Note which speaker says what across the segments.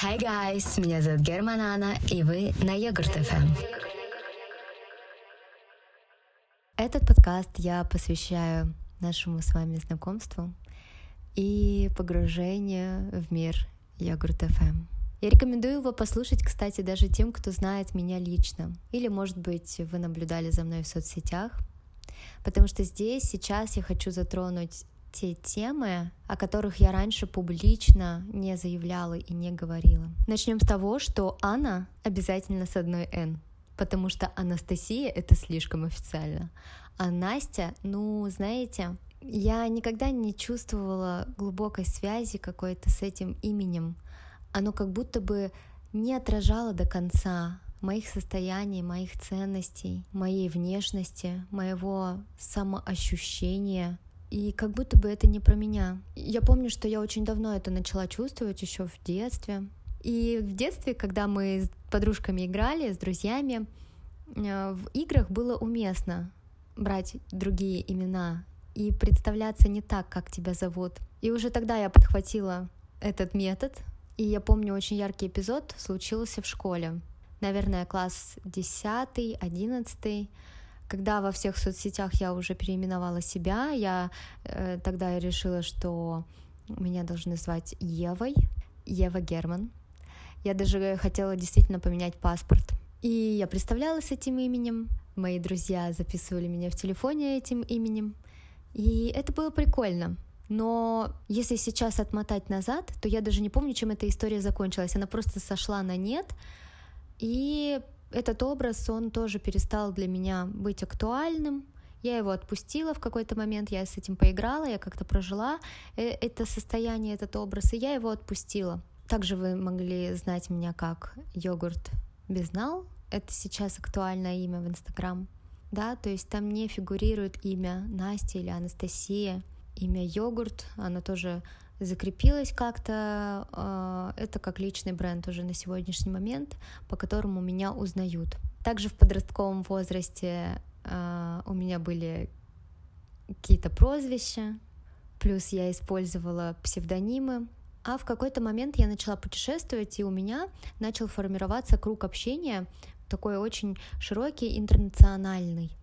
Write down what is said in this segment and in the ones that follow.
Speaker 1: Hi guys, меня зовут Герман Анна, и вы на Йогурт FM. Этот подкаст я посвящаю нашему с вами знакомству и погружению в мир Йогурт FM. Я рекомендую его послушать, кстати, даже тем, кто знает меня лично. Или, может быть, вы наблюдали за мной в соцсетях. Потому что здесь, сейчас я хочу затронуть те темы, о которых я раньше публично не заявляла и не говорила. Начнем с того, что Анна обязательно с одной «Н», потому что Анастасия — это слишком официально. А Настя, ну, знаете, я никогда не чувствовала глубокой связи какой-то с этим именем. Оно как будто бы не отражало до конца моих состояний, моих ценностей, моей внешности, моего самоощущения, и как будто бы это не про меня. Я помню, что я очень давно это начала чувствовать еще в детстве. И в детстве, когда мы с подружками играли, с друзьями, э, в играх было уместно брать другие имена и представляться не так, как тебя зовут. И уже тогда я подхватила этот метод, и я помню очень яркий эпизод случился в школе. Наверное, класс 10, 11 когда во всех соцсетях я уже переименовала себя, я э, тогда решила, что меня должны звать Евой, Ева Герман. Я даже хотела действительно поменять паспорт. И я представлялась этим именем, мои друзья записывали меня в телефоне этим именем, и это было прикольно. Но если сейчас отмотать назад, то я даже не помню, чем эта история закончилась. Она просто сошла на нет, и этот образ, он тоже перестал для меня быть актуальным. Я его отпустила в какой-то момент, я с этим поиграла, я как-то прожила э, это состояние, этот образ, и я его отпустила. Также вы могли знать меня как йогурт безнал. Это сейчас актуальное имя в Инстаграм. Да, то есть там не фигурирует имя Настя или Анастасия. Имя йогурт, оно тоже закрепилось как-то. Это как личный бренд уже на сегодняшний момент, по которому меня узнают. Также в подростковом возрасте а, у меня были какие-то прозвища, плюс я использовала псевдонимы. А в какой-то момент я начала путешествовать, и у меня начал формироваться круг общения, такой очень широкий, интернациональный,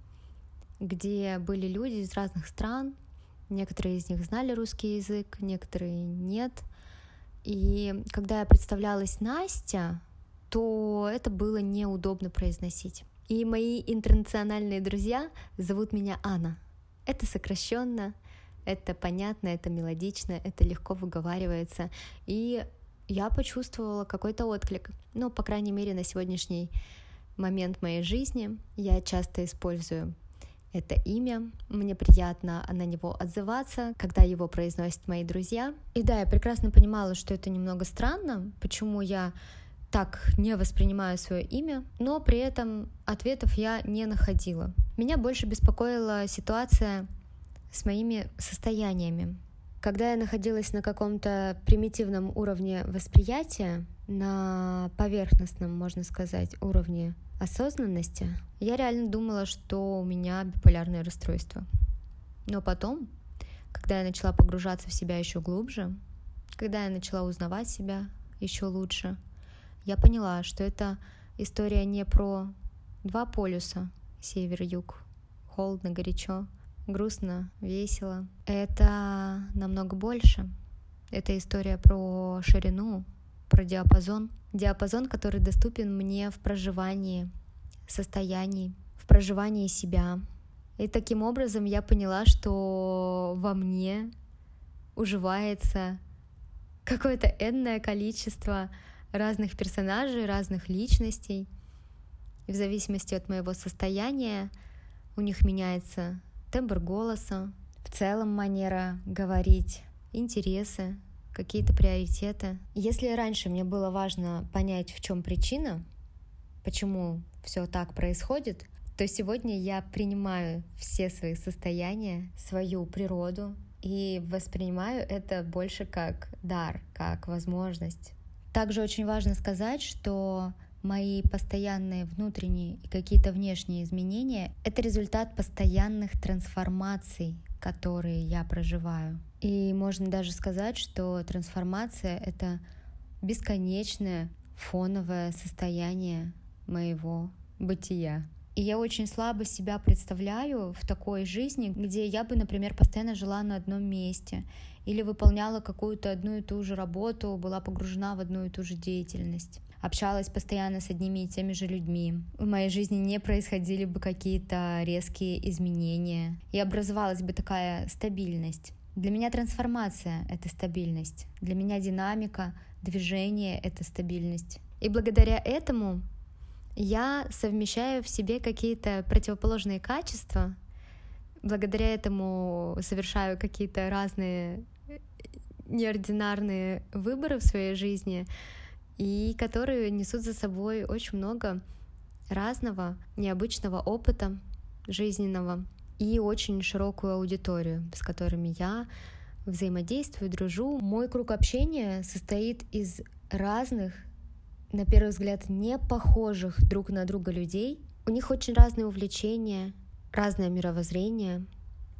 Speaker 1: где были люди из разных стран, Некоторые из них знали русский язык, некоторые нет. И когда я представлялась Настя, то это было неудобно произносить. И мои интернациональные друзья зовут меня Анна. Это сокращенно, это понятно, это мелодично, это легко выговаривается. И я почувствовала какой-то отклик. Ну, по крайней мере, на сегодняшний момент моей жизни я часто использую это имя. Мне приятно на него отзываться, когда его произносят мои друзья. И да, я прекрасно понимала, что это немного странно, почему я так не воспринимаю свое имя, но при этом ответов я не находила. Меня больше беспокоила ситуация с моими состояниями. Когда я находилась на каком-то примитивном уровне восприятия, на поверхностном, можно сказать, уровне осознанности, я реально думала, что у меня биполярное расстройство. Но потом, когда я начала погружаться в себя еще глубже, когда я начала узнавать себя еще лучше, я поняла, что это история не про два полюса, север-юг, холодно, горячо, грустно, весело. Это намного больше. Это история про ширину, про диапазон. Диапазон, который доступен мне в проживании состояний, в проживании себя. И таким образом я поняла, что во мне уживается какое-то энное количество разных персонажей, разных личностей. И в зависимости от моего состояния у них меняется тембр голоса, в целом манера говорить, интересы, какие-то приоритеты. Если раньше мне было важно понять, в чем причина, почему все так происходит, то сегодня я принимаю все свои состояния, свою природу и воспринимаю это больше как дар, как возможность. Также очень важно сказать, что мои постоянные внутренние и какие-то внешние изменения — это результат постоянных трансформаций, которые я проживаю. И можно даже сказать, что трансформация — это бесконечное фоновое состояние моего бытия. И я очень слабо себя представляю в такой жизни, где я бы, например, постоянно жила на одном месте или выполняла какую-то одну и ту же работу, была погружена в одну и ту же деятельность общалась постоянно с одними и теми же людьми. В моей жизни не происходили бы какие-то резкие изменения, и образовалась бы такая стабильность. Для меня трансформация — это стабильность. Для меня динамика, движение — это стабильность. И благодаря этому я совмещаю в себе какие-то противоположные качества, благодаря этому совершаю какие-то разные неординарные выборы в своей жизни, и которые несут за собой очень много разного, необычного опыта жизненного и очень широкую аудиторию, с которыми я взаимодействую, дружу. Мой круг общения состоит из разных на первый взгляд, не похожих друг на друга людей. У них очень разные увлечения, разное мировоззрение.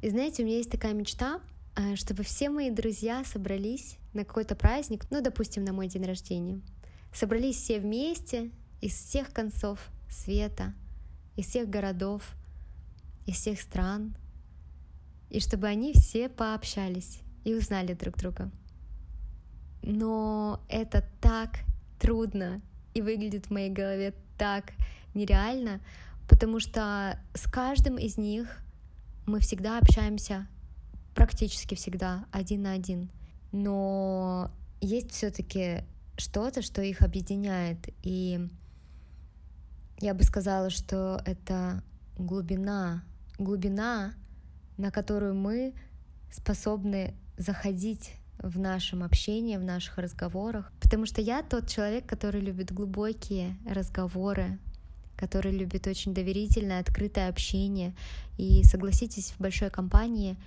Speaker 1: И знаете, у меня есть такая мечта, э, чтобы все мои друзья собрались на какой-то праздник, ну, допустим, на мой день рождения. Собрались все вместе из всех концов света, из всех городов, из всех стран, и чтобы они все пообщались и узнали друг друга. Но это так трудно и выглядит в моей голове так нереально, потому что с каждым из них мы всегда общаемся, практически всегда, один на один. Но есть все-таки что-то, что их объединяет. И я бы сказала, что это глубина, глубина, на которую мы способны заходить в нашем общении, в наших разговорах. Потому что я тот человек, который любит глубокие разговоры, который любит очень доверительное, открытое общение. И согласитесь, в большой компании,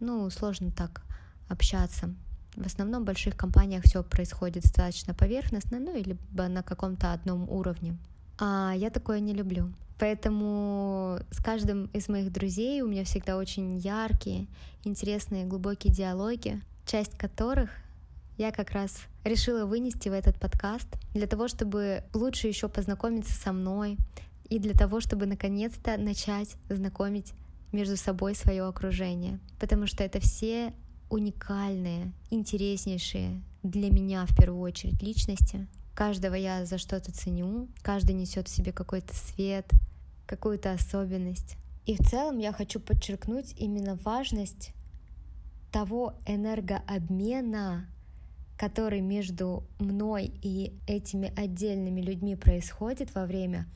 Speaker 1: ну, сложно так общаться. В основном в больших компаниях все происходит достаточно поверхностно, ну, или на каком-то одном уровне. А я такое не люблю. Поэтому с каждым из моих друзей у меня всегда очень яркие, интересные, глубокие диалоги часть которых я как раз решила вынести в этот подкаст для того, чтобы лучше еще познакомиться со мной и для того, чтобы наконец-то начать знакомить между собой свое окружение. Потому что это все уникальные, интереснейшие для меня в первую очередь личности. Каждого я за что-то ценю, каждый несет в себе какой-то свет, какую-то особенность. И в целом я хочу подчеркнуть именно важность того энергообмена, который между мной и этими отдельными людьми происходит во время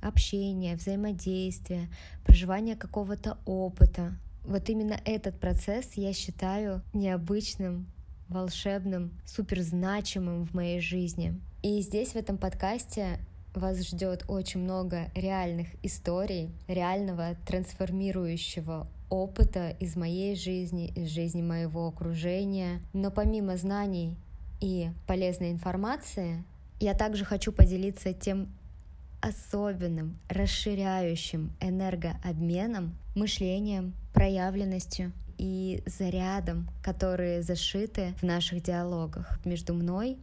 Speaker 1: общения, взаимодействия, проживания какого-то опыта. Вот именно этот процесс я считаю необычным, волшебным, суперзначимым в моей жизни. И здесь, в этом подкасте, вас ждет очень много реальных историй, реального трансформирующего опыта из моей жизни, из жизни моего окружения. Но помимо знаний и полезной информации, я также хочу поделиться тем особенным, расширяющим энергообменом, мышлением, проявленностью и зарядом, которые зашиты в наших диалогах между мной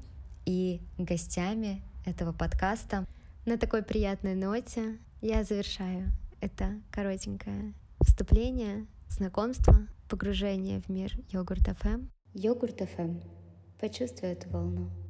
Speaker 1: и гостями этого подкаста. На такой приятной ноте я завершаю это коротенькое Вступление, знакомство, погружение в мир Йогурт ФМ. Йогурт ФМ. Почувствуй эту волну.